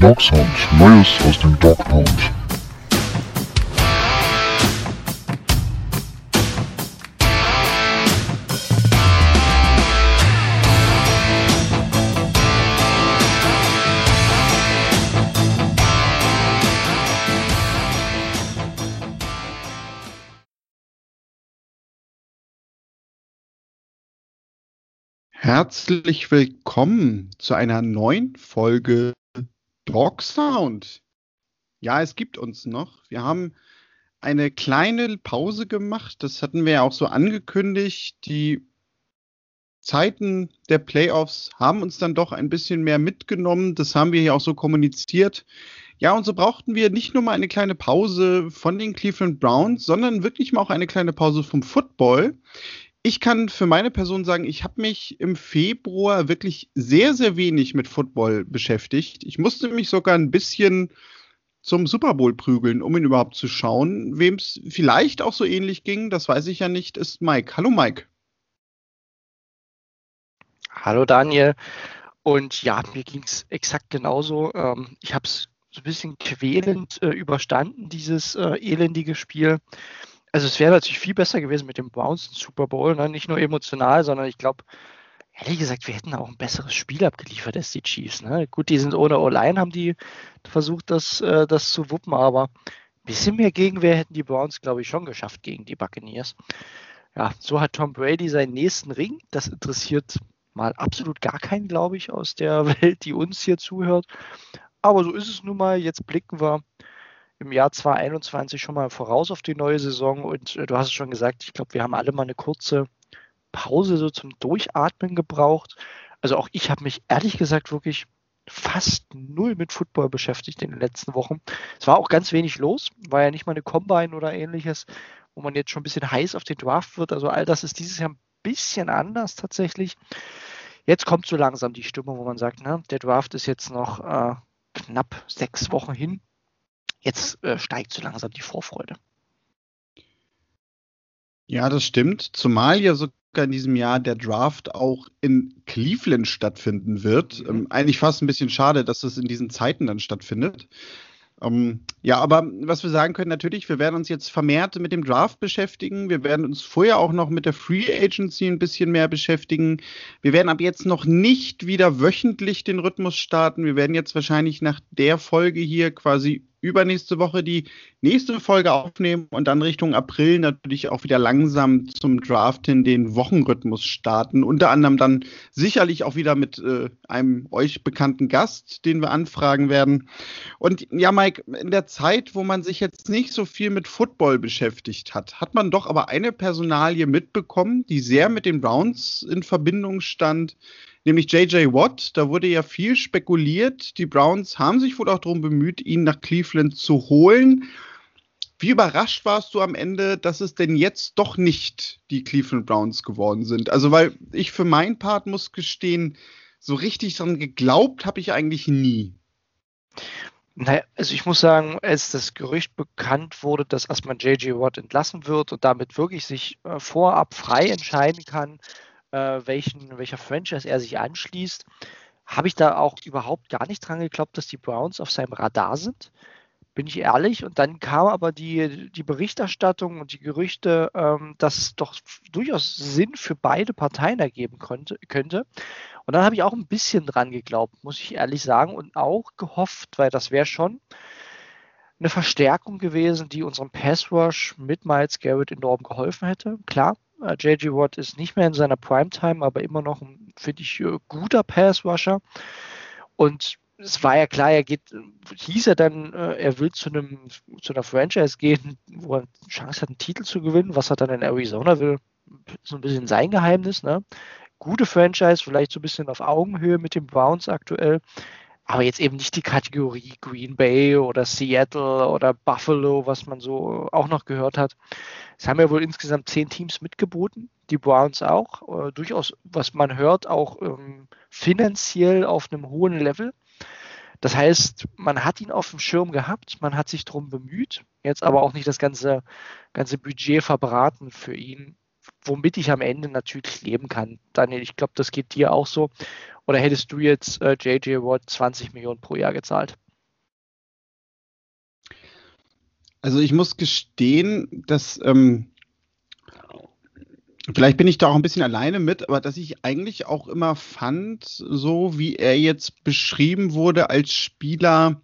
Dog Neues aus dem Dog. Herzlich willkommen zu einer neuen Folge Dog Sound. Ja, es gibt uns noch. Wir haben eine kleine Pause gemacht. Das hatten wir ja auch so angekündigt. Die Zeiten der Playoffs haben uns dann doch ein bisschen mehr mitgenommen. Das haben wir hier auch so kommuniziert. Ja, und so brauchten wir nicht nur mal eine kleine Pause von den Cleveland Browns, sondern wirklich mal auch eine kleine Pause vom Football ich kann für meine Person sagen, ich habe mich im Februar wirklich sehr, sehr wenig mit Football beschäftigt. Ich musste mich sogar ein bisschen zum Super Bowl prügeln, um ihn überhaupt zu schauen. Wem es vielleicht auch so ähnlich ging, das weiß ich ja nicht, ist Mike. Hallo Mike. Hallo Daniel. Und ja, mir ging es exakt genauso. Ähm, ich habe es so ein bisschen quälend äh, überstanden, dieses äh, elendige Spiel also es wäre natürlich viel besser gewesen mit dem Browns Super Bowl, ne? nicht nur emotional, sondern ich glaube, ehrlich gesagt, wir hätten auch ein besseres Spiel abgeliefert als die Chiefs. Ne? Gut, die sind ohne O-Line, haben die versucht, das, äh, das zu wuppen, aber ein bisschen mehr Gegenwehr hätten die Browns, glaube ich, schon geschafft gegen die Buccaneers. Ja, so hat Tom Brady seinen nächsten Ring. Das interessiert mal absolut gar keinen, glaube ich, aus der Welt, die uns hier zuhört. Aber so ist es nun mal. Jetzt blicken wir im Jahr 2021 schon mal voraus auf die neue Saison und äh, du hast es schon gesagt, ich glaube, wir haben alle mal eine kurze Pause so zum Durchatmen gebraucht. Also auch ich habe mich ehrlich gesagt wirklich fast null mit Football beschäftigt in den letzten Wochen. Es war auch ganz wenig los, war ja nicht mal eine Combine oder ähnliches, wo man jetzt schon ein bisschen heiß auf den Draft wird. Also all das ist dieses Jahr ein bisschen anders tatsächlich. Jetzt kommt so langsam die Stimmung, wo man sagt, ne, der Draft ist jetzt noch äh, knapp sechs Wochen hin jetzt äh, steigt so langsam die Vorfreude. Ja, das stimmt. Zumal ja sogar in diesem Jahr der Draft auch in Cleveland stattfinden wird. Mhm. Ähm, eigentlich fast ein bisschen schade, dass es in diesen Zeiten dann stattfindet. Ähm, ja, aber was wir sagen können, natürlich, wir werden uns jetzt vermehrt mit dem Draft beschäftigen. Wir werden uns vorher auch noch mit der Free Agency ein bisschen mehr beschäftigen. Wir werden ab jetzt noch nicht wieder wöchentlich den Rhythmus starten. Wir werden jetzt wahrscheinlich nach der Folge hier quasi übernächste Woche die nächste Folge aufnehmen und dann Richtung April natürlich auch wieder langsam zum Draft hin den Wochenrhythmus starten. Unter anderem dann sicherlich auch wieder mit äh, einem euch bekannten Gast, den wir anfragen werden. Und ja, Mike, in der Zeit, wo man sich jetzt nicht so viel mit Football beschäftigt hat, hat man doch aber eine Personalie mitbekommen, die sehr mit den Browns in Verbindung stand nämlich JJ Watt. Da wurde ja viel spekuliert. Die Browns haben sich wohl auch darum bemüht, ihn nach Cleveland zu holen. Wie überrascht warst du am Ende, dass es denn jetzt doch nicht die Cleveland Browns geworden sind? Also, weil ich für meinen Part muss gestehen, so richtig dran geglaubt habe ich eigentlich nie. Naja, also ich muss sagen, als das Gerücht bekannt wurde, dass erstmal JJ Watt entlassen wird und damit wirklich sich äh, vorab frei entscheiden kann, äh, welchen, welcher Franchise er sich anschließt, habe ich da auch überhaupt gar nicht dran geglaubt, dass die Browns auf seinem Radar sind. Bin ich ehrlich. Und dann kam aber die, die Berichterstattung und die Gerüchte, ähm, dass es doch durchaus Sinn für beide Parteien ergeben konnte, könnte. Und dann habe ich auch ein bisschen dran geglaubt, muss ich ehrlich sagen, und auch gehofft, weil das wäre schon eine Verstärkung gewesen, die unserem Pass Rush mit Miles Garrett enorm geholfen hätte. Klar, Äh, Watt ist nicht mehr in seiner Primetime, aber immer noch ein, finde ich, äh, guter Pass-Rusher. Und es war ja klar, er geht, hieß er dann, äh, er will zu einem, zu einer Franchise gehen, wo er eine Chance hat, einen Titel zu gewinnen, was er dann in Arizona will. So ein bisschen sein Geheimnis, ne? Gute Franchise, vielleicht so ein bisschen auf Augenhöhe mit den Browns aktuell aber jetzt eben nicht die Kategorie Green Bay oder Seattle oder Buffalo, was man so auch noch gehört hat. Es haben ja wohl insgesamt zehn Teams mitgeboten, die Browns auch, äh, durchaus, was man hört, auch ähm, finanziell auf einem hohen Level. Das heißt, man hat ihn auf dem Schirm gehabt, man hat sich darum bemüht, jetzt aber auch nicht das ganze, ganze Budget verbraten für ihn, womit ich am Ende natürlich leben kann. Daniel, ich glaube, das geht dir auch so. Oder hättest du jetzt äh, JJ Watt 20 Millionen pro Jahr gezahlt? Also ich muss gestehen, dass ähm, vielleicht bin ich da auch ein bisschen alleine mit, aber dass ich eigentlich auch immer fand, so wie er jetzt beschrieben wurde als Spieler,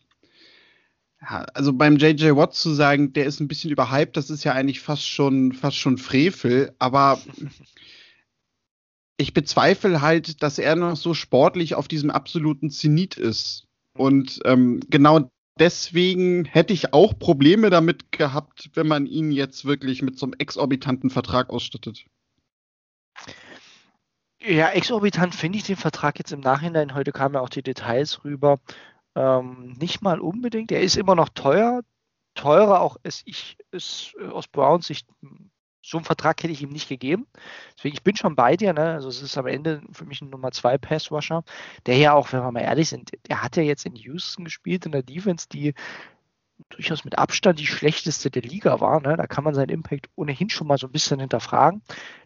also beim JJ Watt zu sagen, der ist ein bisschen überhyped, das ist ja eigentlich fast schon fast schon Frevel, aber ich bezweifle halt, dass er noch so sportlich auf diesem absoluten Zenit ist. Und ähm, genau deswegen hätte ich auch Probleme damit gehabt, wenn man ihn jetzt wirklich mit so einem exorbitanten Vertrag ausstattet. Ja, exorbitant finde ich den Vertrag jetzt im Nachhinein. Heute kamen ja auch die Details rüber. Ähm, nicht mal unbedingt. Er ist immer noch teuer. Teurer auch als ich es aus Browns Sicht so einen Vertrag hätte ich ihm nicht gegeben. Deswegen, ich bin schon bei dir. Ne? Also es ist am Ende für mich ein Nummer 2 Passwasher, der ja auch, wenn wir mal ehrlich sind, der hat ja jetzt in Houston gespielt, in der Defense, die durchaus mit Abstand die schlechteste der Liga war. Ne? Da kann man seinen Impact ohnehin schon mal so ein bisschen hinterfragen.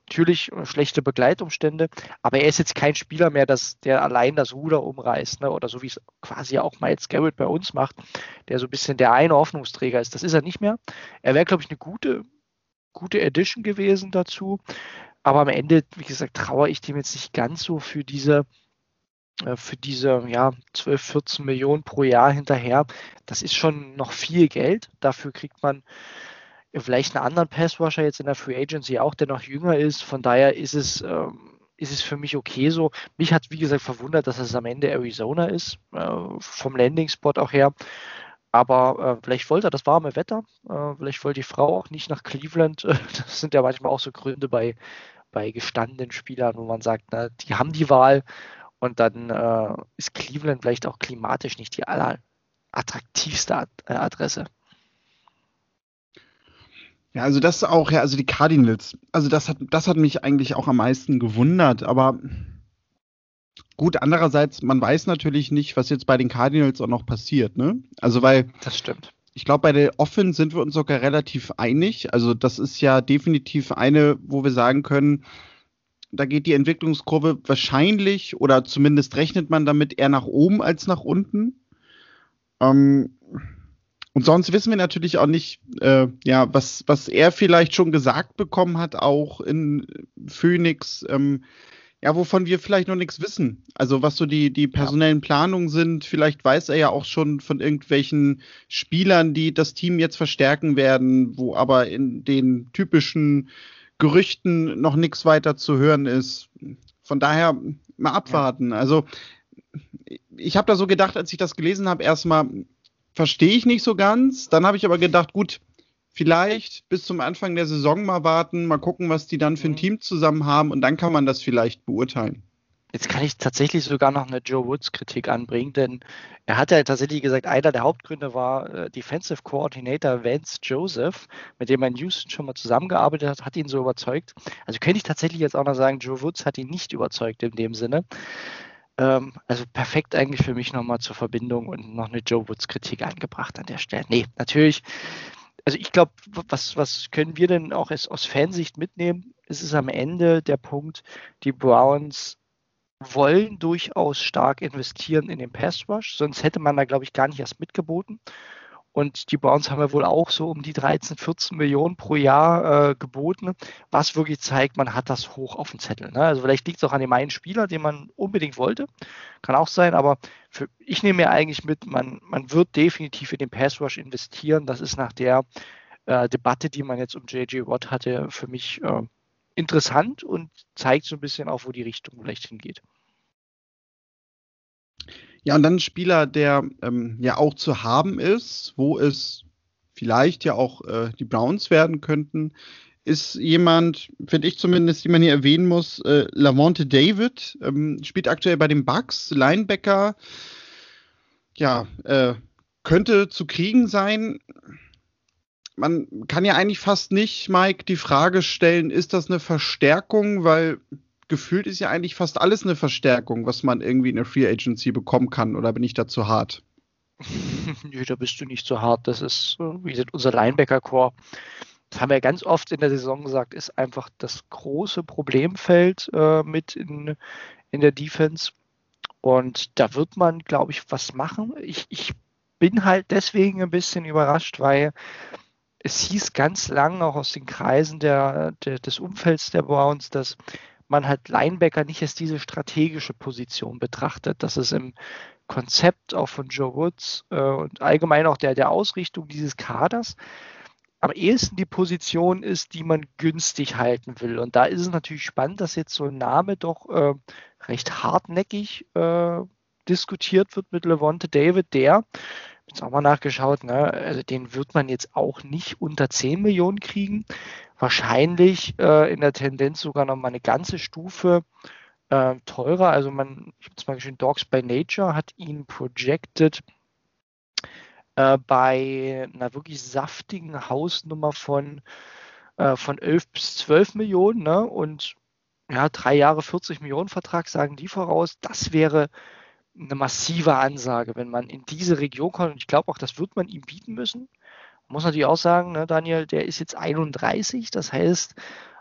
Natürlich äh, schlechte Begleitumstände, aber er ist jetzt kein Spieler mehr, das, der allein das Ruder umreißt. Ne? Oder so wie es quasi auch Miles Garrett bei uns macht, der so ein bisschen der eine Hoffnungsträger ist. Das ist er nicht mehr. Er wäre, glaube ich, eine gute gute Edition gewesen dazu. Aber am Ende, wie gesagt, traue ich dem jetzt nicht ganz so für diese, für diese ja, 12, 14 Millionen pro Jahr hinterher. Das ist schon noch viel Geld. Dafür kriegt man vielleicht einen anderen Passwasher jetzt in der Free Agency auch, der noch jünger ist. Von daher ist es, ähm, ist es für mich okay so. Mich hat, wie gesagt, verwundert, dass es am Ende Arizona ist, äh, vom Landing-Spot auch her. Aber äh, vielleicht wollte er das warme Wetter, äh, vielleicht wollte die Frau auch nicht nach Cleveland. Das sind ja manchmal auch so Gründe bei, bei gestandenen Spielern, wo man sagt, na, die haben die Wahl und dann äh, ist Cleveland vielleicht auch klimatisch nicht die allerattraktivste äh, Adresse. Ja, also das auch, ja, also die Cardinals, also das hat, das hat mich eigentlich auch am meisten gewundert, aber Gut, andererseits, man weiß natürlich nicht, was jetzt bei den Cardinals auch noch passiert, ne? Also, weil. Das stimmt. Ich glaube, bei der Offen sind wir uns sogar relativ einig. Also, das ist ja definitiv eine, wo wir sagen können, da geht die Entwicklungskurve wahrscheinlich oder zumindest rechnet man damit eher nach oben als nach unten. Ähm, und sonst wissen wir natürlich auch nicht, äh, ja, was, was er vielleicht schon gesagt bekommen hat, auch in Phoenix. Ähm, ja, wovon wir vielleicht noch nichts wissen. Also was so die, die personellen Planungen sind, vielleicht weiß er ja auch schon von irgendwelchen Spielern, die das Team jetzt verstärken werden, wo aber in den typischen Gerüchten noch nichts weiter zu hören ist. Von daher mal abwarten. Ja. Also ich habe da so gedacht, als ich das gelesen habe, erstmal verstehe ich nicht so ganz. Dann habe ich aber gedacht, gut, vielleicht bis zum Anfang der Saison mal warten, mal gucken, was die dann für ein mhm. Team zusammen haben und dann kann man das vielleicht beurteilen. Jetzt kann ich tatsächlich sogar noch eine Joe Woods Kritik anbringen, denn er hat ja tatsächlich gesagt, einer der Hauptgründe war äh, Defensive Coordinator Vance Joseph, mit dem er in Houston schon mal zusammengearbeitet hat, hat ihn so überzeugt. Also könnte ich tatsächlich jetzt auch noch sagen, Joe Woods hat ihn nicht überzeugt in dem Sinne. Ähm, also perfekt eigentlich für mich nochmal zur Verbindung und noch eine Joe Woods Kritik angebracht an der Stelle. Nee, natürlich also ich glaube, was, was können wir denn auch aus Fansicht mitnehmen? Es ist am Ende der Punkt, die Browns wollen durchaus stark investieren in den Pass Rush, sonst hätte man da, glaube ich, gar nicht erst mitgeboten. Und die Browns haben ja wohl auch so um die 13, 14 Millionen pro Jahr äh, geboten, was wirklich zeigt, man hat das hoch auf dem Zettel. Ne? Also vielleicht liegt es auch an dem einen Spieler, den man unbedingt wollte. Kann auch sein, aber für, ich nehme mir eigentlich mit, man, man wird definitiv in den Pass Rush investieren. Das ist nach der äh, Debatte, die man jetzt um JJ Watt hatte, für mich äh, interessant und zeigt so ein bisschen auch, wo die Richtung vielleicht hingeht. Ja, und dann ein Spieler, der ähm, ja auch zu haben ist, wo es vielleicht ja auch äh, die Browns werden könnten, ist jemand, finde ich zumindest, den man hier erwähnen muss, äh, Lavonte David, ähm, spielt aktuell bei den Bucks, Linebacker, ja, äh, könnte zu kriegen sein. Man kann ja eigentlich fast nicht, Mike, die Frage stellen, ist das eine Verstärkung, weil gefühlt ist ja eigentlich fast alles eine Verstärkung, was man irgendwie in der Free Agency bekommen kann. Oder bin ich da zu hart? Nö, da bist du nicht zu hart. Das ist, wie gesagt, unser Linebacker-Core. Das haben wir ganz oft in der Saison gesagt, ist einfach das große Problemfeld äh, mit in, in der Defense. Und da wird man, glaube ich, was machen. Ich, ich bin halt deswegen ein bisschen überrascht, weil es hieß ganz lang auch aus den Kreisen der, der, des Umfelds der Browns, dass man halt Linebacker nicht als diese strategische Position betrachtet, dass es im Konzept auch von Joe Woods äh, und allgemein auch der, der Ausrichtung dieses Kaders am ehesten die Position ist, die man günstig halten will. Und da ist es natürlich spannend, dass jetzt so ein Name doch äh, recht hartnäckig äh, diskutiert wird mit Levante David, der, jetzt auch mal nachgeschaut, ne, also den wird man jetzt auch nicht unter 10 Millionen kriegen. Wahrscheinlich äh, in der Tendenz sogar noch mal eine ganze Stufe äh, teurer. Also man, ich habe jetzt mal geschrieben, Dogs by Nature hat ihn projected äh, bei einer wirklich saftigen Hausnummer von, äh, von 11 bis 12 Millionen ne? und ja, drei Jahre 40 Millionen Vertrag sagen die voraus. Das wäre eine massive Ansage, wenn man in diese Region kommt. Und ich glaube auch, das wird man ihm bieten müssen. Man muss natürlich auch sagen, ne, Daniel, der ist jetzt 31. Das heißt,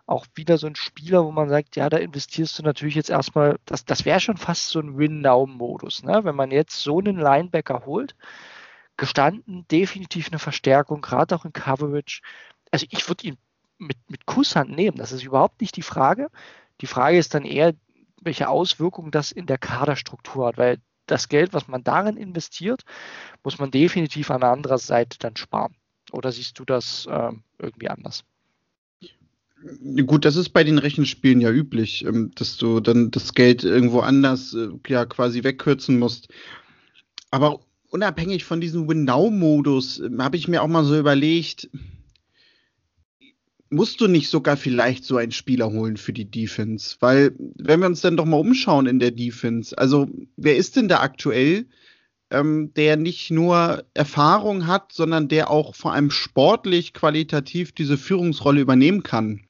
auch wieder so ein Spieler, wo man sagt, ja, da investierst du natürlich jetzt erstmal, das, das wäre schon fast so ein Win-Now-Modus. Ne? Wenn man jetzt so einen Linebacker holt, gestanden, definitiv eine Verstärkung, gerade auch in Coverage. Also ich würde ihn mit, mit Kusshand nehmen, das ist überhaupt nicht die Frage. Die Frage ist dann eher, welche Auswirkungen das in der Kaderstruktur hat, weil das Geld, was man darin investiert, muss man definitiv an der anderen Seite dann sparen. Oder siehst du das äh, irgendwie anders? Gut, das ist bei den Rechenspielen ja üblich, ähm, dass du dann das Geld irgendwo anders äh, ja quasi wegkürzen musst. Aber unabhängig von diesem Win-Now-Modus ähm, habe ich mir auch mal so überlegt, musst du nicht sogar vielleicht so einen Spieler holen für die Defense? Weil, wenn wir uns dann doch mal umschauen in der Defense, also wer ist denn da aktuell, ähm, der nicht nur Erfahrung hat, sondern der auch vor allem sportlich, qualitativ diese Führungsrolle übernehmen kann?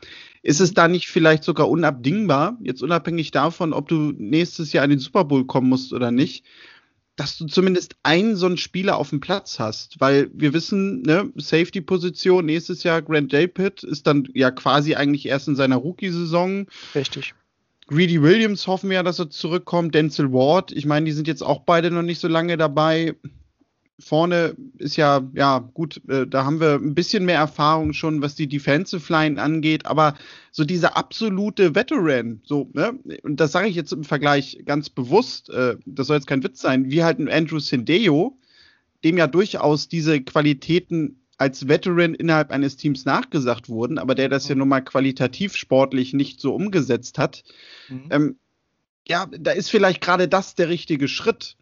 Ist es da nicht vielleicht sogar unabdingbar, jetzt unabhängig davon, ob du nächstes Jahr in den Super Bowl kommen musst oder nicht, dass du zumindest einen so einen Spieler auf dem Platz hast, weil wir wissen, ne, Safety-Position nächstes Jahr Grant Delpit ist dann ja quasi eigentlich erst in seiner Rookie-Saison. Richtig. Greedy Williams hoffen wir ja, dass er zurückkommt. Denzel Ward, ich meine, die sind jetzt auch beide noch nicht so lange dabei vorne ist ja, ja, gut, äh, da haben wir ein bisschen mehr Erfahrung schon, was die Defensive Line angeht, aber so dieser absolute Veteran, so, ne, und das sage ich jetzt im Vergleich ganz bewusst, äh, das soll jetzt kein Witz sein, wie halt ein Andrew Sindeo, dem ja durchaus diese Qualitäten als Veteran innerhalb eines Teams nachgesagt wurden, aber der das ja nun mal qualitativ sportlich nicht so umgesetzt hat. Mhm. Ähm, ja, da ist vielleicht gerade das der richtige Schritt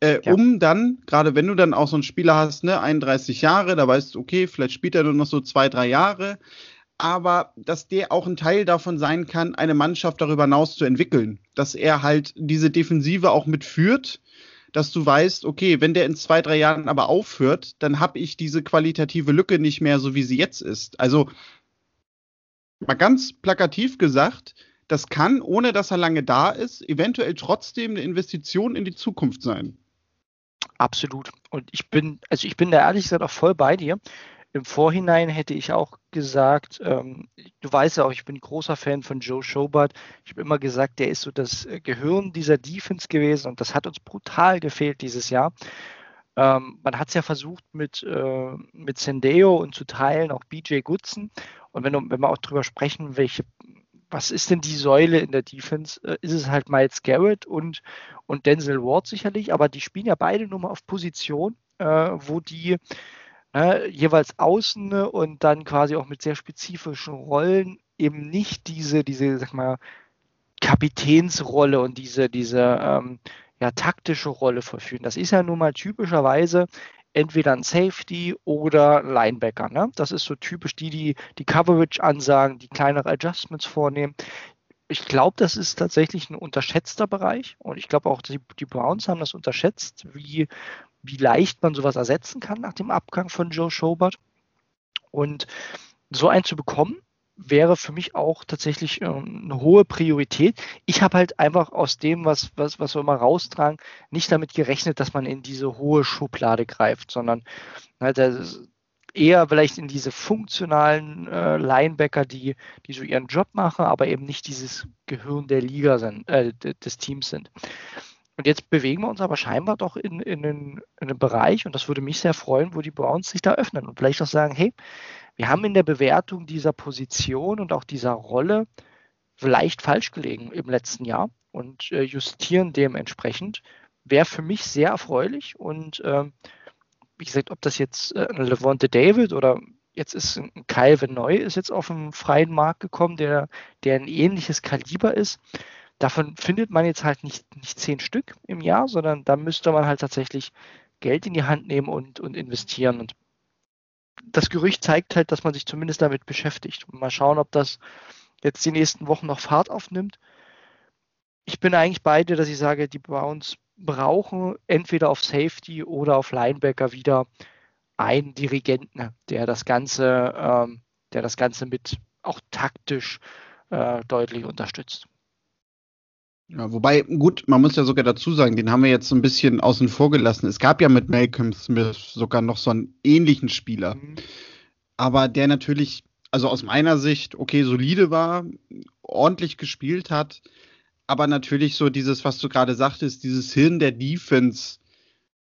äh, ja. um dann, gerade wenn du dann auch so einen Spieler hast, ne, 31 Jahre, da weißt du, okay, vielleicht spielt er nur noch so zwei, drei Jahre, aber dass der auch ein Teil davon sein kann, eine Mannschaft darüber hinaus zu entwickeln, dass er halt diese Defensive auch mitführt, dass du weißt, okay, wenn der in zwei, drei Jahren aber aufhört, dann habe ich diese qualitative Lücke nicht mehr so, wie sie jetzt ist. Also mal ganz plakativ gesagt, das kann, ohne dass er lange da ist, eventuell trotzdem eine Investition in die Zukunft sein. Absolut. Und ich bin, also ich bin da ehrlich gesagt auch voll bei dir. Im Vorhinein hätte ich auch gesagt, ähm, du weißt ja auch, ich bin großer Fan von Joe Schobart. Ich habe immer gesagt, der ist so das äh, Gehirn dieser Defense gewesen und das hat uns brutal gefehlt dieses Jahr. Ähm, man hat es ja versucht mit, äh, mit Sendeo und zu teilen auch BJ Goodson. Und wenn, wenn wir auch darüber sprechen, welche was ist denn die Säule in der Defense? Äh, ist es halt Miles Garrett und, und Denzel Ward sicherlich, aber die spielen ja beide nur mal auf Position, äh, wo die äh, jeweils außen und dann quasi auch mit sehr spezifischen Rollen eben nicht diese, diese, sag mal, Kapitänsrolle und diese, diese ähm, ja, taktische Rolle verführen. Das ist ja nun mal typischerweise entweder ein Safety oder Linebacker. Ne? Das ist so typisch die, die die Coverage ansagen, die kleinere Adjustments vornehmen. Ich glaube, das ist tatsächlich ein unterschätzter Bereich und ich glaube auch, die, die Browns haben das unterschätzt, wie, wie leicht man sowas ersetzen kann nach dem Abgang von Joe Schobert. Und so einen zu bekommen, wäre für mich auch tatsächlich ähm, eine hohe Priorität. Ich habe halt einfach aus dem, was, was, was wir immer raustragen, nicht damit gerechnet, dass man in diese hohe Schublade greift, sondern halt eher vielleicht in diese funktionalen äh, Linebacker, die, die so ihren Job machen, aber eben nicht dieses Gehirn der Liga sind, äh, des Teams sind. Und jetzt bewegen wir uns aber scheinbar doch in, in, einen, in einen Bereich, und das würde mich sehr freuen, wo die Browns sich da öffnen und vielleicht auch sagen, hey, wir haben in der Bewertung dieser Position und auch dieser Rolle vielleicht falsch gelegen im letzten Jahr und äh, justieren dementsprechend. Wäre für mich sehr erfreulich und äh, wie gesagt, ob das jetzt äh, Levante David oder jetzt ist ein Calvin Neu ist jetzt auf den freien Markt gekommen, der, der ein ähnliches Kaliber ist. Davon findet man jetzt halt nicht, nicht zehn Stück im Jahr, sondern da müsste man halt tatsächlich Geld in die Hand nehmen und, und investieren. Und das Gerücht zeigt halt, dass man sich zumindest damit beschäftigt. Und mal schauen, ob das jetzt die nächsten Wochen noch Fahrt aufnimmt. Ich bin eigentlich bei dir, dass ich sage, die Browns brauchen entweder auf Safety oder auf Linebacker wieder einen Dirigenten, der das Ganze, ähm, der das Ganze mit auch taktisch äh, deutlich unterstützt. Ja, wobei, gut, man muss ja sogar dazu sagen, den haben wir jetzt so ein bisschen außen vor gelassen. Es gab ja mit Malcolm Smith sogar noch so einen ähnlichen Spieler. Mhm. Aber der natürlich, also aus meiner Sicht, okay, solide war, ordentlich gespielt hat, aber natürlich so dieses, was du gerade sagtest, dieses Hirn der Defense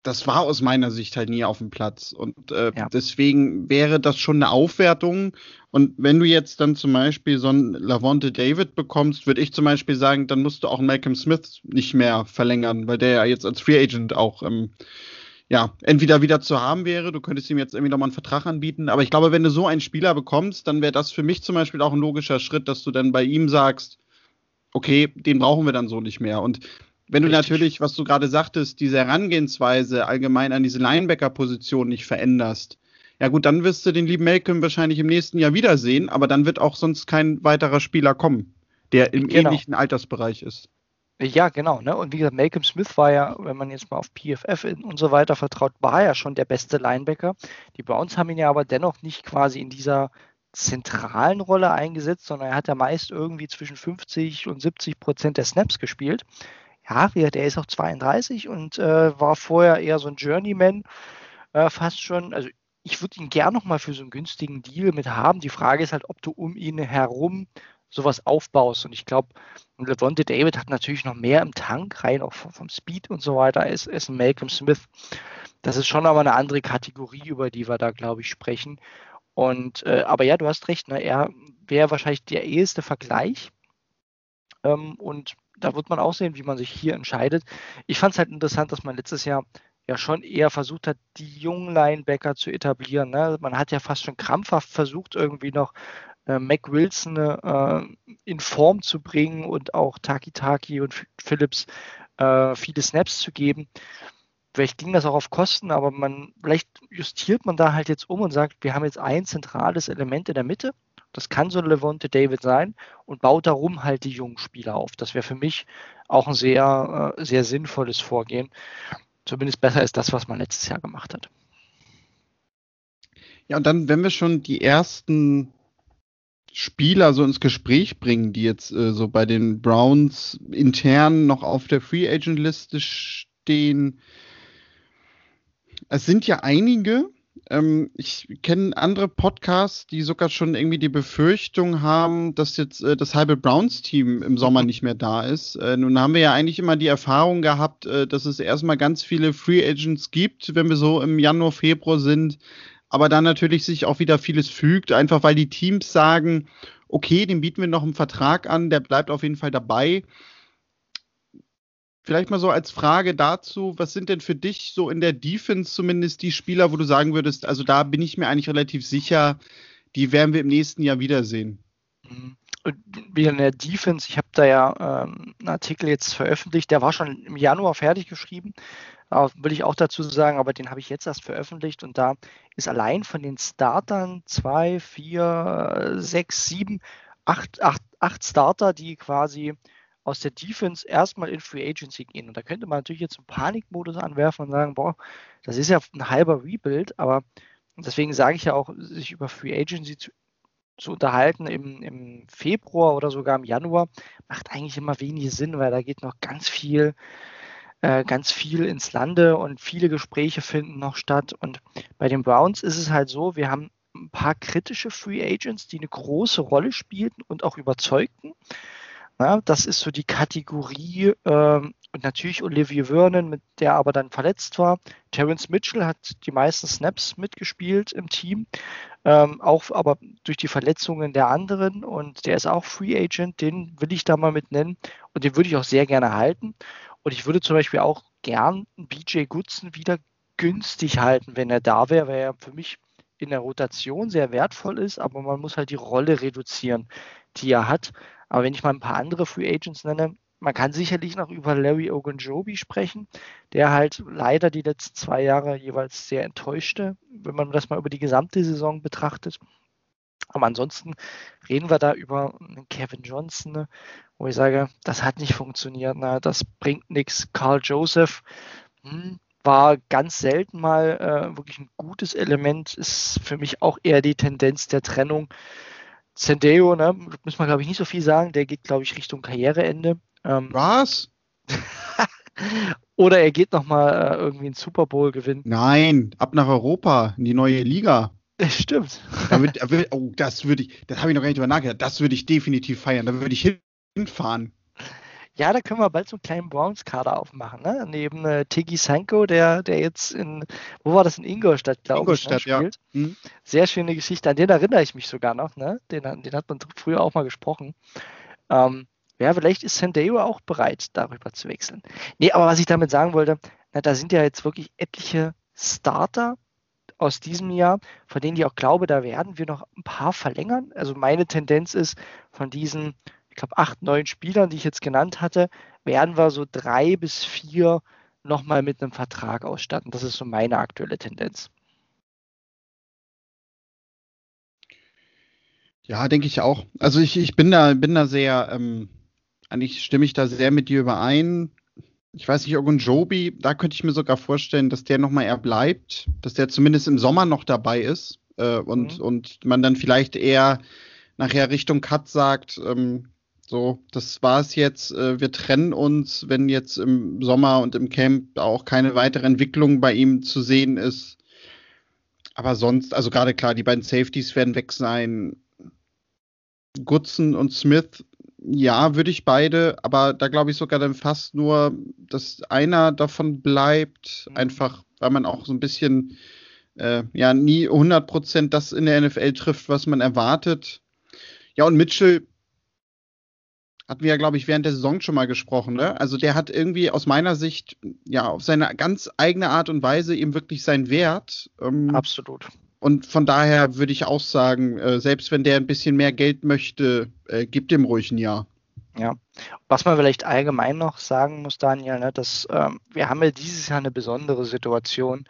das war aus meiner Sicht halt nie auf dem Platz. Und äh, ja. deswegen wäre das schon eine Aufwertung. Und wenn du jetzt dann zum Beispiel so einen Lavonte David bekommst, würde ich zum Beispiel sagen, dann musst du auch einen Malcolm Smith nicht mehr verlängern, weil der ja jetzt als Free Agent auch ähm, ja, entweder wieder zu haben wäre, du könntest ihm jetzt irgendwie nochmal einen Vertrag anbieten, aber ich glaube, wenn du so einen Spieler bekommst, dann wäre das für mich zum Beispiel auch ein logischer Schritt, dass du dann bei ihm sagst, okay, den brauchen wir dann so nicht mehr. Und wenn du Richtig. natürlich, was du gerade sagtest, diese Herangehensweise allgemein an diese Linebacker-Position nicht veränderst, ja gut, dann wirst du den lieben Malcolm wahrscheinlich im nächsten Jahr wiedersehen, aber dann wird auch sonst kein weiterer Spieler kommen, der im genau. ähnlichen Altersbereich ist. Ja, genau. Ne? Und wie gesagt, Malcolm Smith war ja, wenn man jetzt mal auf PFF und so weiter vertraut, war ja schon der beste Linebacker. Die Browns haben ihn ja aber dennoch nicht quasi in dieser zentralen Rolle eingesetzt, sondern er hat ja meist irgendwie zwischen 50 und 70 Prozent der Snaps gespielt ja, der ist auch 32 und äh, war vorher eher so ein Journeyman, äh, fast schon. Also ich würde ihn gern nochmal für so einen günstigen Deal mit haben. Die Frage ist halt, ob du um ihn herum sowas aufbaust. Und ich glaube, Levante David hat natürlich noch mehr im Tank, rein auch vom, Speed und so weiter, als, als ein Malcolm Smith. Das ist schon aber eine andere Kategorie, über die wir da, glaube ich, sprechen. Und äh, aber ja, du hast recht, ne? er wäre wahrscheinlich der eheste Vergleich. Ähm, und da wird man auch sehen, wie man sich hier entscheidet. Ich fand es halt interessant, dass man letztes Jahr ja schon eher versucht hat, die jungen Linebacker zu etablieren. Ne? Man hat ja fast schon krampfhaft versucht, irgendwie noch äh, Mac Wilson äh, in Form zu bringen und auch Taki Taki und Phillips äh, viele Snaps zu geben. Vielleicht ging das auch auf Kosten, aber man, vielleicht justiert man da halt jetzt um und sagt, wir haben jetzt ein zentrales Element in der Mitte das kann so ein Levante David sein und baut darum halt die jungen Spieler auf. Das wäre für mich auch ein sehr, äh, sehr sinnvolles Vorgehen. Zumindest besser ist das, was man letztes Jahr gemacht hat. Ja, und dann, wenn wir schon die ersten Spieler so ins Gespräch bringen, die jetzt äh, so bei den Browns intern noch auf der Free Agent Liste stehen. Es sind ja einige, ähm, ich kenne andere Podcasts, die sogar schon irgendwie die Befürchtung haben, dass jetzt äh, das halbe Browns-Team im Sommer nicht mehr da ist. Äh, nun haben wir ja eigentlich immer die Erfahrung gehabt, äh, dass es erstmal ganz viele Free Agents gibt, wenn wir so im Januar, Februar sind. Aber dann natürlich sich auch wieder vieles fügt, einfach weil die Teams sagen, okay, dem bieten wir noch einen Vertrag an, der bleibt auf jeden Fall dabei. Vielleicht mal so als Frage dazu, was sind denn für dich so in der Defense zumindest die Spieler, wo du sagen würdest, also da bin ich mir eigentlich relativ sicher, die werden wir im nächsten Jahr wiedersehen? Wieder in der Defense, ich habe da ja ähm, einen Artikel jetzt veröffentlicht, der war schon im Januar fertig geschrieben, will ich auch dazu sagen, aber den habe ich jetzt erst veröffentlicht und da ist allein von den Startern zwei, vier, sechs, sieben, acht, acht, acht Starter, die quasi aus der Defense erstmal in Free Agency gehen. Und da könnte man natürlich jetzt einen Panikmodus anwerfen und sagen, boah, das ist ja ein halber Rebuild, aber deswegen sage ich ja auch, sich über Free Agency zu, zu unterhalten im, im, Februar oder sogar im Januar, macht eigentlich immer wenig Sinn, weil da geht noch ganz viel, äh, ganz viel ins Lande und viele Gespräche finden noch statt. Und bei den Browns ist es halt so, wir haben ein paar kritische Free Agents, die eine große Rolle spielten und auch überzeugten. Ja, das ist so die Kategorie ähm, und natürlich Olivier Vernon, mit der aber dann verletzt war. Terence Mitchell hat die meisten Snaps mitgespielt im Team, ähm, auch aber durch die Verletzungen der anderen und der ist auch Free Agent, den will ich da mal mit nennen und den würde ich auch sehr gerne halten. Und ich würde zum Beispiel auch gern BJ Goodson wieder günstig halten, wenn er da wäre, weil er für mich in der Rotation sehr wertvoll ist, aber man muss halt die Rolle reduzieren, die er hat. Aber wenn ich mal ein paar andere Free Agents nenne, man kann sicherlich noch über Larry Ogunjobi sprechen, der halt leider die letzten zwei Jahre jeweils sehr enttäuschte, wenn man das mal über die gesamte Saison betrachtet. Aber ansonsten reden wir da über Kevin Johnson, wo ich sage, das hat nicht funktioniert, na, das bringt nichts. Carl Joseph hm, war ganz selten mal äh, wirklich ein gutes Element, ist für mich auch eher die Tendenz der Trennung. Sendeo, ne, muss man glaube ich nicht so viel sagen, der geht glaube ich Richtung Karriereende. Ähm, Was? oder er geht nochmal äh, irgendwie einen Super Bowl gewinnen. Nein, ab nach Europa, in die neue Liga. Stimmt. Damit, oh, das würde ich, das habe ich noch gar nicht drüber nachgedacht. Das würde ich definitiv feiern. Da würde ich hinfahren. Ja, da können wir bald so einen kleinen Browns-Kader aufmachen, ne? Neben äh, Tiggy Sanko, der, der jetzt in, wo war das, in Ingolstadt, glaube ich, ne, spielt. Ja. Hm. Sehr schöne Geschichte, an den erinnere ich mich sogar noch, ne? Den, den hat man früher auch mal gesprochen. Ähm, ja, vielleicht ist Sendeo auch bereit, darüber zu wechseln. Nee, aber was ich damit sagen wollte, na, da sind ja jetzt wirklich etliche Starter aus diesem Jahr, von denen ich auch glaube, da werden wir noch ein paar verlängern. Also meine Tendenz ist, von diesen, ich glaube, acht, neun Spielern, die ich jetzt genannt hatte, werden wir so drei bis vier nochmal mit einem Vertrag ausstatten. Das ist so meine aktuelle Tendenz. Ja, denke ich auch. Also ich, ich bin da, bin da sehr, ähm, eigentlich stimme ich da sehr mit dir überein. Ich weiß nicht, Ogunjobi, da könnte ich mir sogar vorstellen, dass der nochmal eher bleibt, dass der zumindest im Sommer noch dabei ist äh, und, mhm. und man dann vielleicht eher nachher Richtung Cut sagt, ähm, so, das war's jetzt, äh, wir trennen uns, wenn jetzt im Sommer und im Camp auch keine weitere Entwicklung bei ihm zu sehen ist. Aber sonst, also gerade klar, die beiden Safeties werden weg sein. Goodson und Smith ja, würde ich beide, aber da glaube ich sogar dann fast nur, dass einer davon bleibt, mhm. einfach weil man auch so ein bisschen äh, ja nie 100% das in der NFL trifft, was man erwartet. Ja, und Mitchell hatten wir ja, glaube ich, während der Saison schon mal gesprochen. Ne? Also der hat irgendwie aus meiner Sicht ja auf seine ganz eigene Art und Weise eben wirklich seinen Wert. Ähm, Absolut. Und von daher würde ich auch sagen, äh, selbst wenn der ein bisschen mehr Geld möchte, äh, gib dem ruhig ein Jahr. Ja, was man vielleicht allgemein noch sagen muss, Daniel, ne, dass ähm, wir haben ja dieses Jahr eine besondere Situation.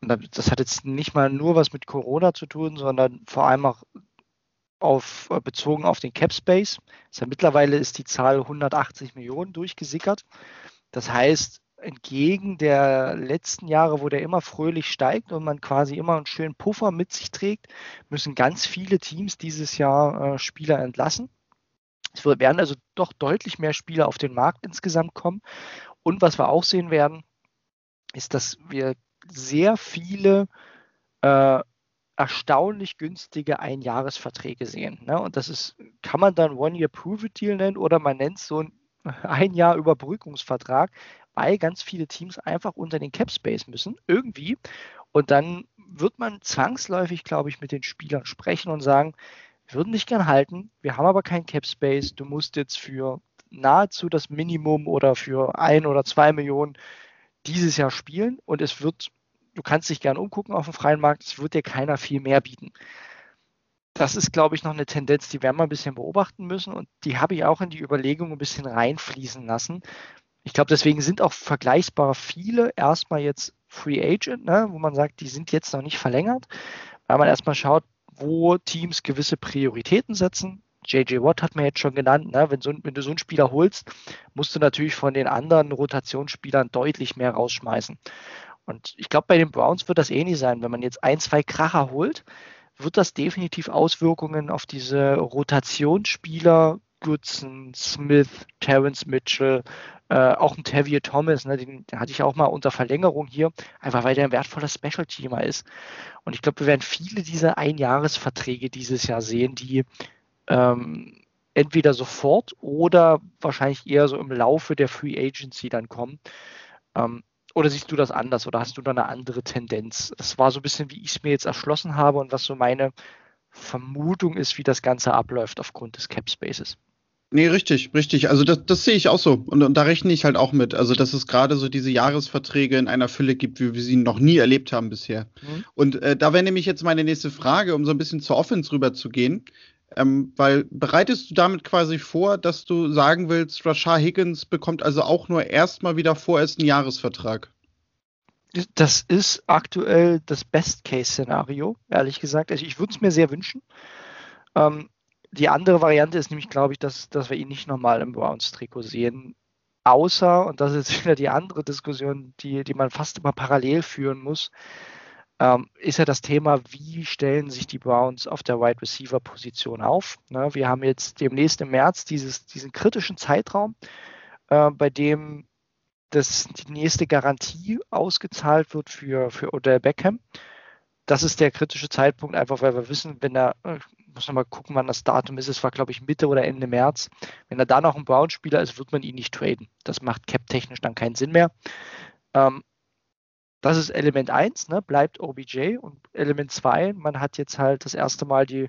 Und das hat jetzt nicht mal nur was mit Corona zu tun, sondern vor allem auch auf, äh, bezogen auf den Cap Space. Also mittlerweile ist die Zahl 180 Millionen durchgesickert. Das heißt, entgegen der letzten Jahre, wo der immer fröhlich steigt und man quasi immer einen schönen Puffer mit sich trägt, müssen ganz viele Teams dieses Jahr äh, Spieler entlassen. Es werden also doch deutlich mehr Spieler auf den Markt insgesamt kommen. Und was wir auch sehen werden, ist, dass wir sehr viele äh, erstaunlich günstige Einjahresverträge sehen. Ne? Und das ist, kann man dann One-Year-Prove-It-Deal nennen oder man nennt es so ein ein Jahr Überbrückungsvertrag, weil ganz viele Teams einfach unter den Cap Space müssen, irgendwie. Und dann wird man zwangsläufig, glaube ich, mit den Spielern sprechen und sagen, wir würden dich gern halten, wir haben aber keinen Cap Space, du musst jetzt für nahezu das Minimum oder für ein oder zwei Millionen dieses Jahr spielen und es wird, du kannst dich gern umgucken auf dem freien Markt, es wird dir keiner viel mehr bieten. Das ist, glaube ich, noch eine Tendenz, die werden wir ein bisschen beobachten müssen und die habe ich auch in die Überlegung ein bisschen reinfließen lassen, ich glaube, deswegen sind auch vergleichbar viele erstmal jetzt Free Agent, ne, wo man sagt, die sind jetzt noch nicht verlängert, weil man erstmal schaut, wo Teams gewisse Prioritäten setzen. JJ Watt hat man jetzt schon genannt, ne? wenn, so, wenn, du so einen Spieler holst, musst du natürlich von den anderen Rotationsspielern deutlich mehr rausschmeißen. Und ich glaube, bei den Browns wird das ähnlich sein. Wenn man jetzt ein, zwei Kracher holt, wird das definitiv Auswirkungen auf diese Rotationsspieler Goodson, Smith, Terrence Mitchell, äh, auch ein Tavier Thomas, ne, den, den, hatte ich auch mal unter Verlängerung hier, einfach weil der ein wertvoller Special-Teamer ist. Und ich glaube, wir werden viele dieser Einjahresverträge dieses Jahr sehen, die ähm, entweder sofort oder wahrscheinlich eher so im Laufe der Free Agency dann kommen. Ähm, oder siehst du das anders oder hast du da eine andere Tendenz? Das war so ein bisschen, wie ich es mir jetzt erschlossen habe und was so meine Vermutung ist, wie das Ganze abläuft aufgrund des Cap Spaces. Nee, richtig, richtig. Also das, das sehe ich auch so. Und, und da rechne ich halt auch mit. Also, dass es gerade so diese Jahresverträge in einer Fülle gibt, wie wir sie noch nie erlebt haben bisher. Mhm. Und äh, da wäre nämlich jetzt meine nächste Frage, um so ein bisschen zur Offense rüber zu gehen. Ähm, weil bereitest du damit quasi vor, dass du sagen willst, Rashad Higgins bekommt also auch nur erstmal wieder vorerst einen Jahresvertrag? Das ist aktuell das Best-Case-Szenario, ehrlich gesagt. Also ich würde es mir sehr wünschen. Ähm, die andere Variante ist nämlich, glaube ich, dass, dass wir ihn nicht nochmal im Browns-Trikot sehen. Außer, und das ist wieder die andere Diskussion, die, die man fast immer parallel führen muss, ähm, ist ja das Thema, wie stellen sich die Browns auf der Wide Receiver Position auf. Ne, wir haben jetzt demnächst im März dieses, diesen kritischen Zeitraum, äh, bei dem das, die nächste Garantie ausgezahlt wird für, für Odell Beckham. Das ist der kritische Zeitpunkt, einfach weil wir wissen, wenn er, äh, muss man mal gucken, wann das Datum ist, es war glaube ich Mitte oder Ende März. Wenn er da noch ein Brown-Spieler ist, wird man ihn nicht traden. Das macht cap-technisch dann keinen Sinn mehr. Ähm, das ist Element 1, ne, bleibt OBJ. Und Element 2, man hat jetzt halt das erste Mal die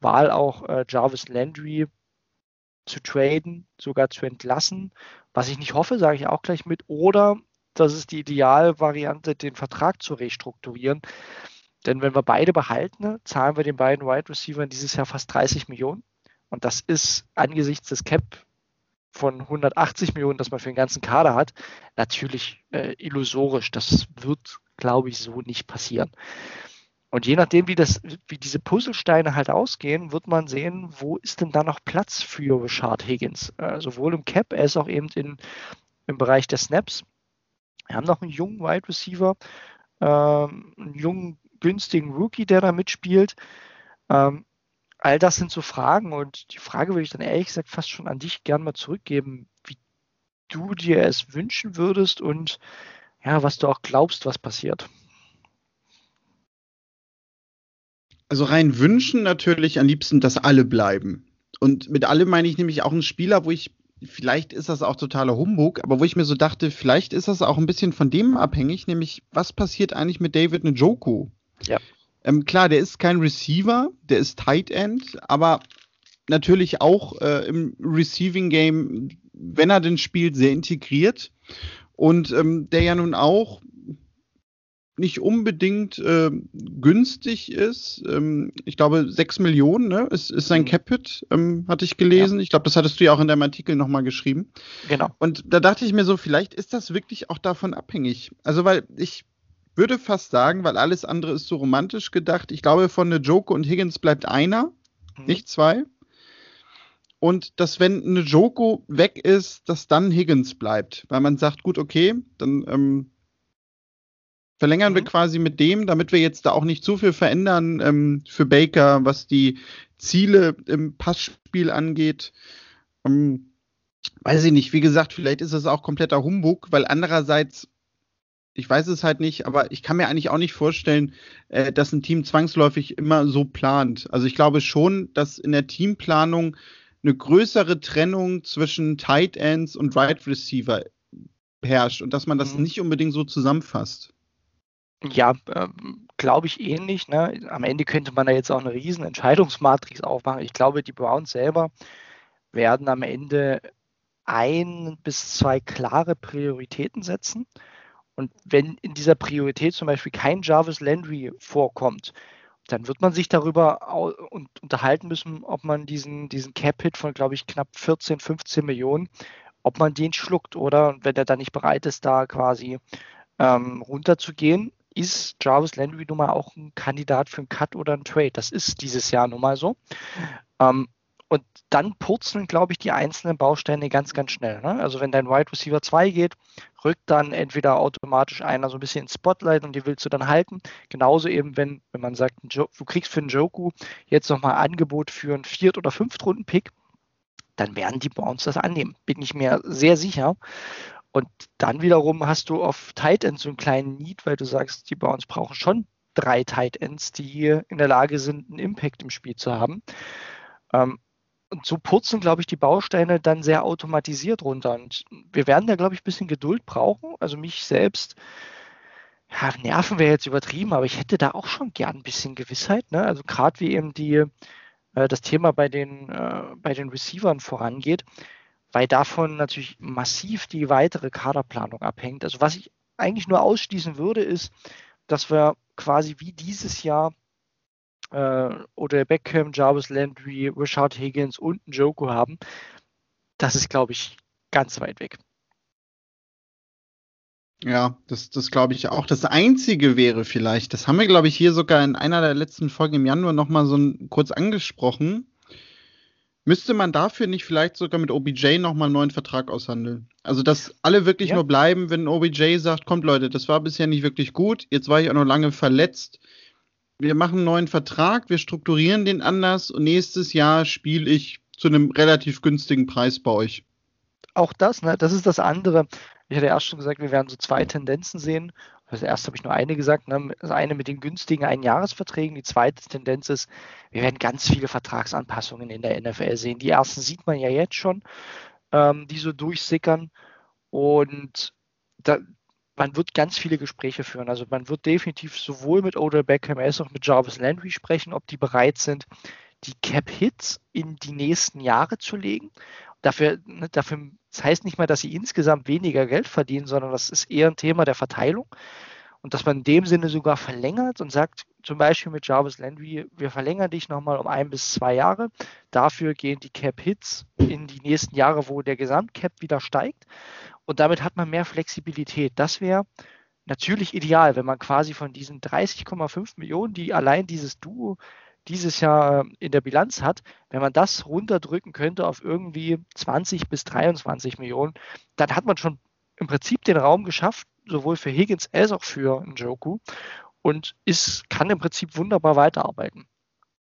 Wahl auch äh, Jarvis Landry zu traden, sogar zu entlassen. Was ich nicht hoffe, sage ich auch gleich mit. Oder das ist die Idealvariante, den Vertrag zu restrukturieren. Denn wenn wir beide behalten, zahlen wir den beiden Wide Receivers dieses Jahr fast 30 Millionen. Und das ist angesichts des Cap von 180 Millionen, das man für den ganzen Kader hat, natürlich äh, illusorisch. Das wird, glaube ich, so nicht passieren. Und je nachdem, wie, das, wie diese Puzzlesteine halt ausgehen, wird man sehen, wo ist denn da noch Platz für Richard Higgins. Äh, sowohl im Cap als auch eben in, im Bereich der Snaps. Wir haben noch einen jungen Wide Receiver, ähm, einen jungen, günstigen Rookie, der da mitspielt. Ähm, all das sind so Fragen und die Frage würde ich dann ehrlich gesagt fast schon an dich gern mal zurückgeben, wie du dir es wünschen würdest und ja, was du auch glaubst, was passiert. Also rein wünschen natürlich am liebsten, dass alle bleiben. Und mit alle meine ich nämlich auch einen Spieler, wo ich, vielleicht ist das auch totaler Humbug, aber wo ich mir so dachte, vielleicht ist das auch ein bisschen von dem abhängig, nämlich was passiert eigentlich mit David Njoku? Ja. Ähm, klar, der ist kein Receiver, der ist Tight End, aber natürlich auch äh, im Receiving Game, wenn er denn spielt, sehr integriert. Und ähm, der ja nun auch nicht unbedingt äh, günstig ist. Ähm, ich glaube, 6 Millionen ne, ist, ist sein mhm. Capit, ähm, hatte ich gelesen. Ja. Ich glaube, das hattest du ja auch in deinem Artikel nochmal geschrieben. Genau. Und da dachte ich mir so, vielleicht ist das wirklich auch davon abhängig. Also, weil ich würde fast sagen, weil alles andere ist so romantisch gedacht. Ich glaube, von eine Joko und Higgins bleibt einer, mhm. nicht zwei. Und dass, wenn eine Joko weg ist, dass dann Higgins bleibt. Weil man sagt, gut, okay, dann ähm, verlängern mhm. wir quasi mit dem, damit wir jetzt da auch nicht zu viel verändern ähm, für Baker, was die Ziele im Passspiel angeht. Ähm, weiß ich nicht, wie gesagt, vielleicht ist es auch kompletter Humbug, weil andererseits ich weiß es halt nicht, aber ich kann mir eigentlich auch nicht vorstellen, äh, dass ein Team zwangsläufig immer so plant. Also ich glaube schon, dass in der Teamplanung eine größere Trennung zwischen Tight Ends und Right Receiver herrscht und dass man das mhm. nicht unbedingt so zusammenfasst. Ja, äh, glaube ich ähnlich. Ne? Am Ende könnte man da jetzt auch eine riesen Entscheidungsmatrix aufmachen. Ich glaube, die Browns selber werden am Ende ein bis zwei klare Prioritäten setzen. Und wenn in dieser Priorität zum Beispiel kein Jarvis Landry vorkommt, dann wird man sich darüber unterhalten müssen, ob man diesen, diesen Cap-Hit von, glaube ich, knapp 14, 15 Millionen, ob man den schluckt oder wenn er dann nicht bereit ist, da quasi ähm, runterzugehen, ist Jarvis Landry nun mal auch ein Kandidat für einen Cut oder einen Trade. Das ist dieses Jahr nun mal so. Ähm, und dann purzeln, glaube ich, die einzelnen Bausteine ganz, ganz schnell. Ne? Also wenn dein Wide Receiver 2 geht, rückt dann entweder automatisch einer so ein bisschen ins Spotlight und die willst du dann halten. Genauso eben, wenn, wenn man sagt, du kriegst für einen Joku jetzt nochmal Angebot für einen Viert- oder Fünftrunden-Pick, dann werden die Browns das annehmen. Bin ich mir sehr sicher. Und dann wiederum hast du auf Tight End so einen kleinen Need, weil du sagst, die Browns brauchen schon drei Tight Ends, die in der Lage sind, einen Impact im Spiel zu haben. Ähm, und so purzeln, glaube ich, die Bausteine dann sehr automatisiert runter. Und wir werden da, glaube ich, ein bisschen Geduld brauchen. Also mich selbst, ja, nerven wäre jetzt übertrieben, aber ich hätte da auch schon gern ein bisschen Gewissheit. Ne? Also gerade wie eben die, äh, das Thema bei den, äh, bei den Receivern vorangeht, weil davon natürlich massiv die weitere Kaderplanung abhängt. Also was ich eigentlich nur ausschließen würde, ist, dass wir quasi wie dieses Jahr äh, oder Beckham, Jarvis Landry, Richard Higgins und Joko haben, das ist, glaube ich, ganz weit weg. Ja, das, das glaube ich auch. Das Einzige wäre vielleicht, das haben wir, glaube ich, hier sogar in einer der letzten Folgen im Januar nochmal so ein, kurz angesprochen. Müsste man dafür nicht vielleicht sogar mit OBJ nochmal einen neuen Vertrag aushandeln? Also, dass alle wirklich ja. nur bleiben, wenn OBJ sagt, kommt Leute, das war bisher nicht wirklich gut, jetzt war ich auch noch lange verletzt wir machen einen neuen Vertrag, wir strukturieren den anders und nächstes Jahr spiele ich zu einem relativ günstigen Preis bei euch. Auch das, ne? Das ist das andere. Ich hatte erst schon gesagt, wir werden so zwei Tendenzen sehen. Also erst habe ich nur eine gesagt, ne? das eine mit den günstigen Einjahresverträgen, die zweite Tendenz ist, wir werden ganz viele Vertragsanpassungen in der NFL sehen. Die ersten sieht man ja jetzt schon, ähm, die so durchsickern. Und da, man wird ganz viele Gespräche führen. Also man wird definitiv sowohl mit Odell Beckham als auch mit Jarvis Landry sprechen, ob die bereit sind, die Cap-Hits in die nächsten Jahre zu legen. Dafür, ne, dafür, das heißt nicht mal, dass sie insgesamt weniger Geld verdienen, sondern das ist eher ein Thema der Verteilung. Und dass man in dem Sinne sogar verlängert und sagt, zum Beispiel mit Jarvis Landry, wir verlängern dich nochmal um ein bis zwei Jahre. Dafür gehen die Cap-Hits in die nächsten Jahre, wo der Gesamtcap wieder steigt. Und damit hat man mehr Flexibilität. Das wäre natürlich ideal, wenn man quasi von diesen 30,5 Millionen, die allein dieses Duo dieses Jahr ähm, in der Bilanz hat, wenn man das runterdrücken könnte auf irgendwie 20 bis 23 Millionen, dann hat man schon im Prinzip den Raum geschafft, sowohl für Higgins als auch für Njoku und ist, kann im Prinzip wunderbar weiterarbeiten.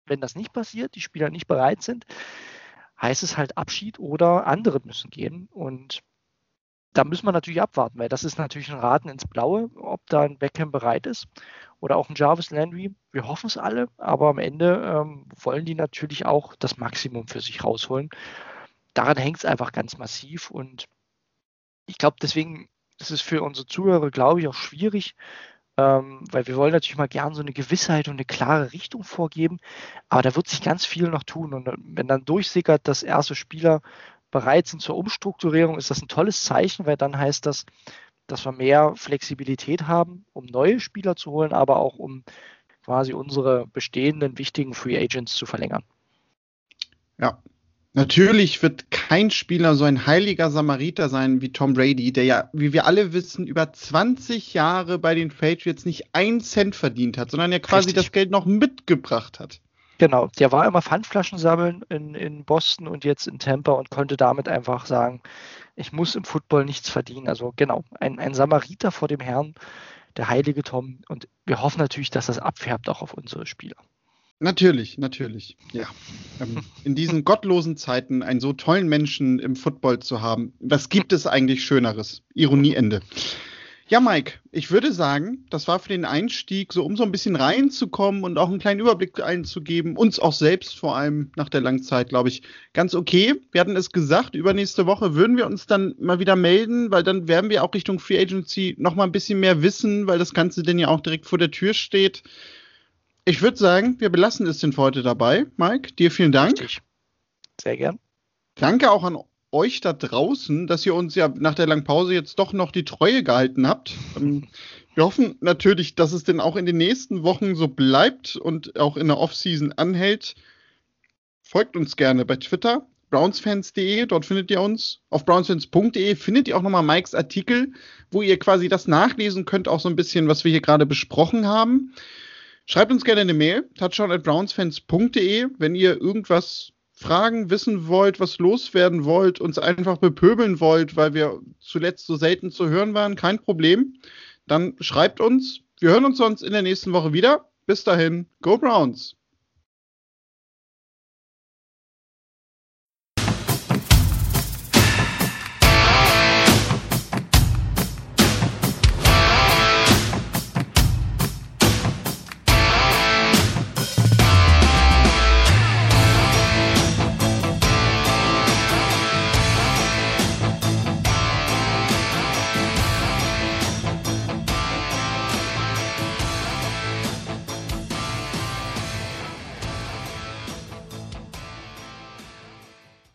Wenn das nicht passiert, die Spieler nicht bereit sind, heißt es halt Abschied oder andere müssen gehen und da müssen wir natürlich abwarten, weil das ist natürlich ein Raten ins Blaue, ob da ein Beckham bereit ist oder auch ein Jarvis Landry. Wir hoffen es alle, aber am Ende ähm, wollen die natürlich auch das Maximum für sich rausholen. Daran hängt es einfach ganz massiv und ich glaube, deswegen ist es für unsere Zuhörer, glaube ich, auch schwierig, ähm, weil wir wollen natürlich mal gern so eine Gewissheit und eine klare Richtung vorgeben, aber da wird sich ganz viel noch tun und wenn dann durchsickert, dass erste Spieler bereit sind zur Umstrukturierung, ist das ein tolles Zeichen, weil dann heißt das, dass wir mehr Flexibilität haben, um neue Spieler zu holen, aber auch um quasi unsere bestehenden wichtigen Free Agents zu verlängern. Ja, Natürlich wird kein Spieler so ein heiliger Samariter sein wie Tom Brady, der ja, wie wir alle wissen, über 20 Jahre bei den Patriots nicht einen Cent verdient hat, sondern ja quasi Richtig. das Geld noch mitgebracht hat. Genau, der war immer Pfandflaschen sammeln in, in Boston und jetzt in Tampa und konnte damit einfach sagen, ich muss im Football nichts verdienen. Also genau, ein, ein Samariter vor dem Herrn, der heilige Tom. Und wir hoffen natürlich, dass das abfärbt auch auf unsere Spieler. Natürlich, natürlich. Ja. Ähm, in diesen gottlosen Zeiten einen so tollen Menschen im Football zu haben, was gibt es eigentlich Schöneres? Ironie Ende. Ja, Mike, ich würde sagen, das war für den Einstieg, so um so ein bisschen reinzukommen und auch einen kleinen Überblick einzugeben, uns auch selbst vor allem nach der Langzeit, glaube ich, ganz okay. Wir hatten es gesagt, übernächste Woche würden wir uns dann mal wieder melden, weil dann werden wir auch Richtung Free Agency noch mal ein bisschen mehr wissen, weil das Ganze denn ja auch direkt vor der Tür steht. Ich würde sagen, wir belassen es denn für heute dabei. Mike, dir vielen Dank. Richtig. Sehr gern. Danke auch an euch da draußen, dass ihr uns ja nach der langen Pause jetzt doch noch die Treue gehalten habt. Ähm, wir hoffen natürlich, dass es denn auch in den nächsten Wochen so bleibt und auch in der Offseason anhält. Folgt uns gerne bei Twitter, brownsfans.de, dort findet ihr uns. Auf brownsfans.de findet ihr auch nochmal Mikes Artikel, wo ihr quasi das nachlesen könnt, auch so ein bisschen, was wir hier gerade besprochen haben. Schreibt uns gerne eine Mail, touchdown@brownsfans.de, wenn ihr irgendwas Fragen wissen wollt, was loswerden wollt, uns einfach bepöbeln wollt, weil wir zuletzt so selten zu hören waren, kein Problem. Dann schreibt uns. Wir hören uns sonst in der nächsten Woche wieder. Bis dahin, Go Browns!